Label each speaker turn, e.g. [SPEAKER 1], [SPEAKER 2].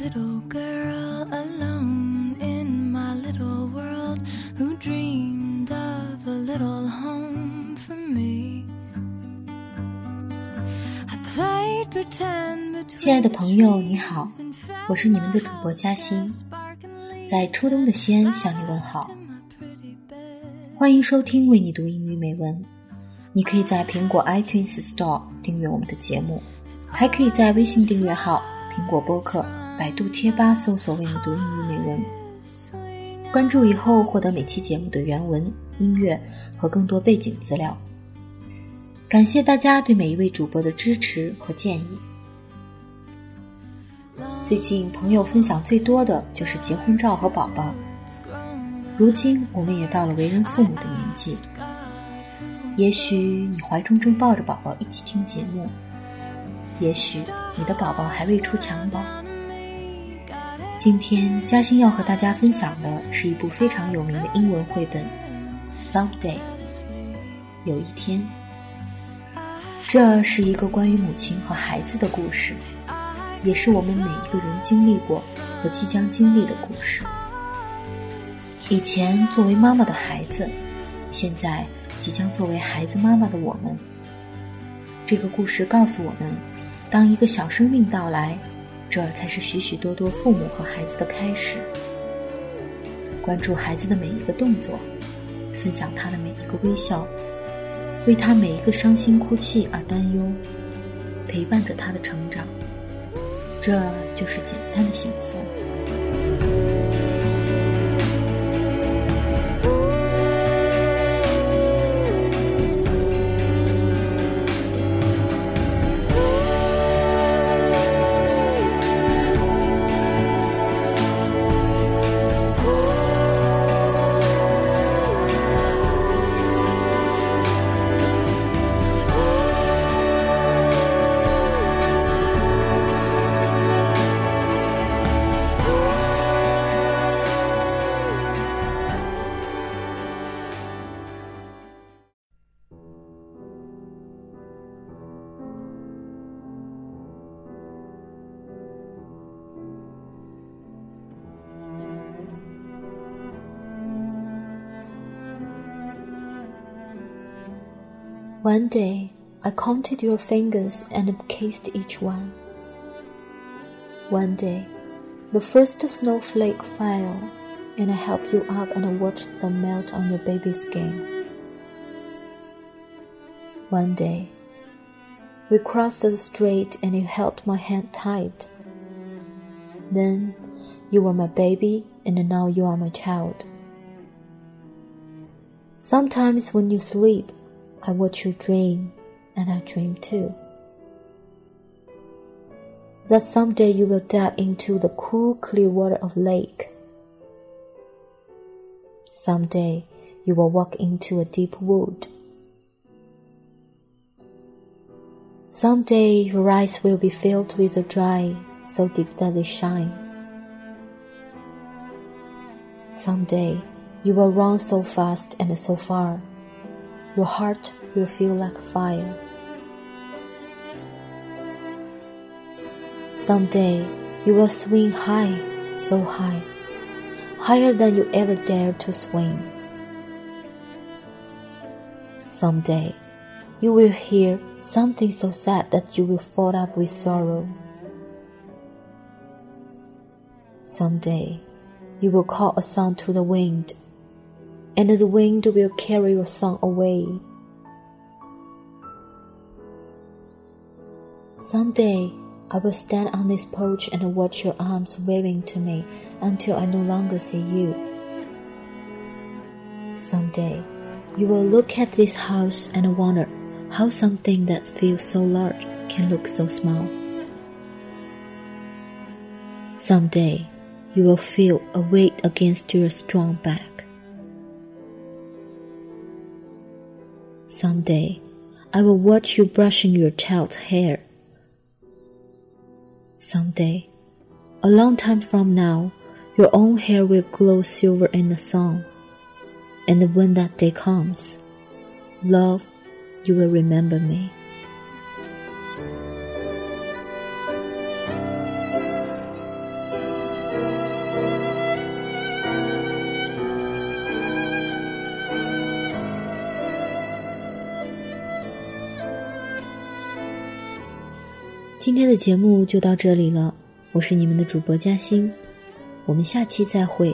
[SPEAKER 1] little girl alone in my little world who dreamed of a little home for me. I played pretend between
[SPEAKER 2] 亲爱的朋友，你好，我是你们的主播嘉欣，在初冬的西安向你问好，欢迎收听为你读英语美文。你可以在苹果 iTunes Store 订阅我们的节目，还可以在微信订阅号、苹果播客、百度贴吧搜索“为你读英语美文”，关注以后获得每期节目的原文、音乐和更多背景资料。感谢大家对每一位主播的支持和建议。最近朋友分享最多的就是结婚照和宝宝。如今我们也到了为人父母的年纪。也许你怀中正抱着宝宝一起听节目，也许你的宝宝还未出襁褓。今天嘉欣要和大家分享的是一部非常有名的英文绘本《Someday》。有一天，这是一个关于母亲和孩子的故事，也是我们每一个人经历过和即将经历的故事。以前作为妈妈的孩子，现在。即将作为孩子妈妈的我们，这个故事告诉我们：当一个小生命到来，这才是许许多多父母和孩子的开始。关注孩子的每一个动作，分享他的每一个微笑，为他每一个伤心哭泣而担忧，陪伴着他的成长，这就是简单的幸福。One day I counted your fingers and kissed each one. One day the first snowflake fell, and I helped you up and I watched them melt on your baby's skin. One day we crossed the street and you held my hand tight. Then you were my baby, and now you are my child. Sometimes when you sleep, I watch you dream, and I dream too. That someday you will dive into the cool, clear water of lake. Someday you will walk into a deep wood. Someday your eyes will be filled with a dry, so deep that they shine. Someday you will run so fast and so far your heart will feel like fire. Someday you will swing high, so high, higher than you ever dared to swing. Someday you will hear something so sad that you will fall up with sorrow. Someday you will call a song to the wind and the wind will carry your song away. Someday I will stand on this porch and watch your arms waving to me until I no longer see you. Someday you will look at this house and wonder how something that feels so large can look so small. Someday you will feel a weight against your strong back. Someday, I will watch you brushing your child's hair. Someday, a long time from now, your own hair will glow silver in the sun. And when that day comes, love, you will remember me. 今天的节目就到这里了，我是你们的主播嘉欣，我们下期再会。